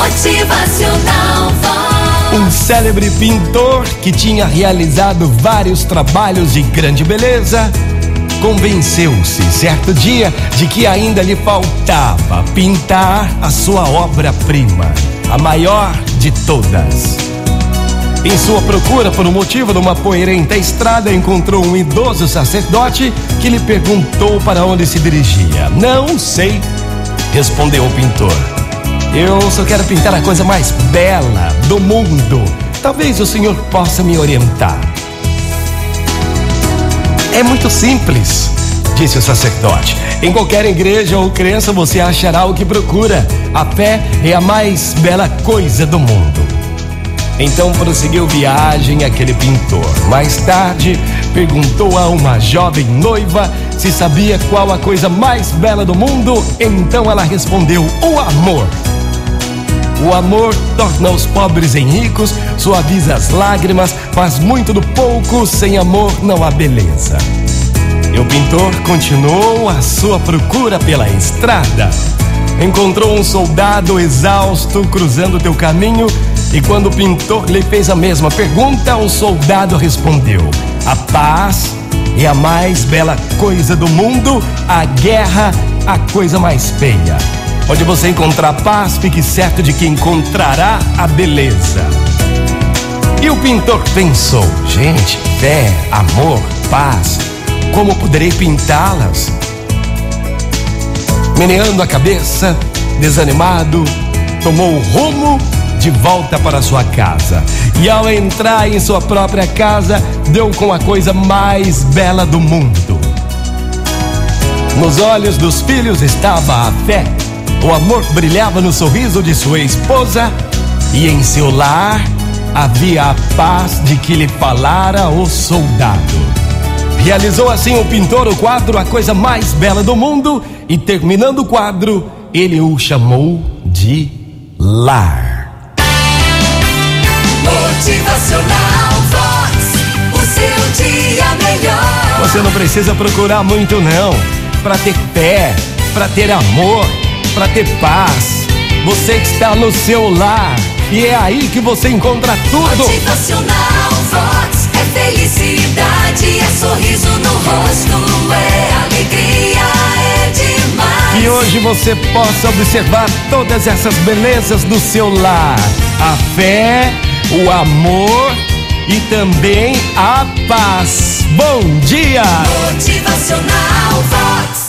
Motivacional Vox. Um célebre pintor que tinha realizado vários trabalhos de grande beleza convenceu-se certo dia de que ainda lhe faltava pintar a sua obra-prima, a maior de todas. Em sua procura por um motivo numa poeirenta estrada, encontrou um idoso sacerdote que lhe perguntou para onde se dirigia. Não sei, respondeu o pintor. Eu só quero pintar a coisa mais bela do mundo. Talvez o senhor possa me orientar. É muito simples, disse o sacerdote. Em qualquer igreja ou crença você achará o que procura. A fé é a mais bela coisa do mundo. Então prosseguiu viagem aquele pintor. Mais tarde, perguntou a uma jovem noiva se sabia qual a coisa mais bela do mundo. Então ela respondeu: o amor. O amor torna os pobres em ricos, suaviza as lágrimas, faz muito do pouco, sem amor não há beleza. E o pintor continuou a sua procura pela estrada. Encontrou um soldado exausto cruzando teu caminho, e quando o pintor lhe fez a mesma pergunta, o soldado respondeu: A paz é a mais bela coisa do mundo, a guerra a coisa mais feia. Onde você encontrar paz, fique certo de que encontrará a beleza. E o pintor pensou: gente, fé, amor, paz, como poderei pintá-las? Meneando a cabeça, desanimado, tomou o rumo de volta para sua casa. E ao entrar em sua própria casa, deu com a coisa mais bela do mundo. Nos olhos dos filhos estava a fé o amor brilhava no sorriso de sua esposa e em seu lar havia a paz de que lhe falara o soldado. Realizou assim o pintor o quadro A Coisa Mais Bela do Mundo e terminando o quadro, ele o chamou de Lar. Motivacional Vox. O seu dia melhor. Você não precisa procurar muito não para ter fé, para ter amor para ter paz. Você que está no seu lar e é aí que você encontra tudo. Motivacional Vox é felicidade, é sorriso no rosto, é alegria, é demais. E hoje você possa observar todas essas belezas do seu lar: a fé, o amor e também a paz. Bom dia! Motivacional Vox.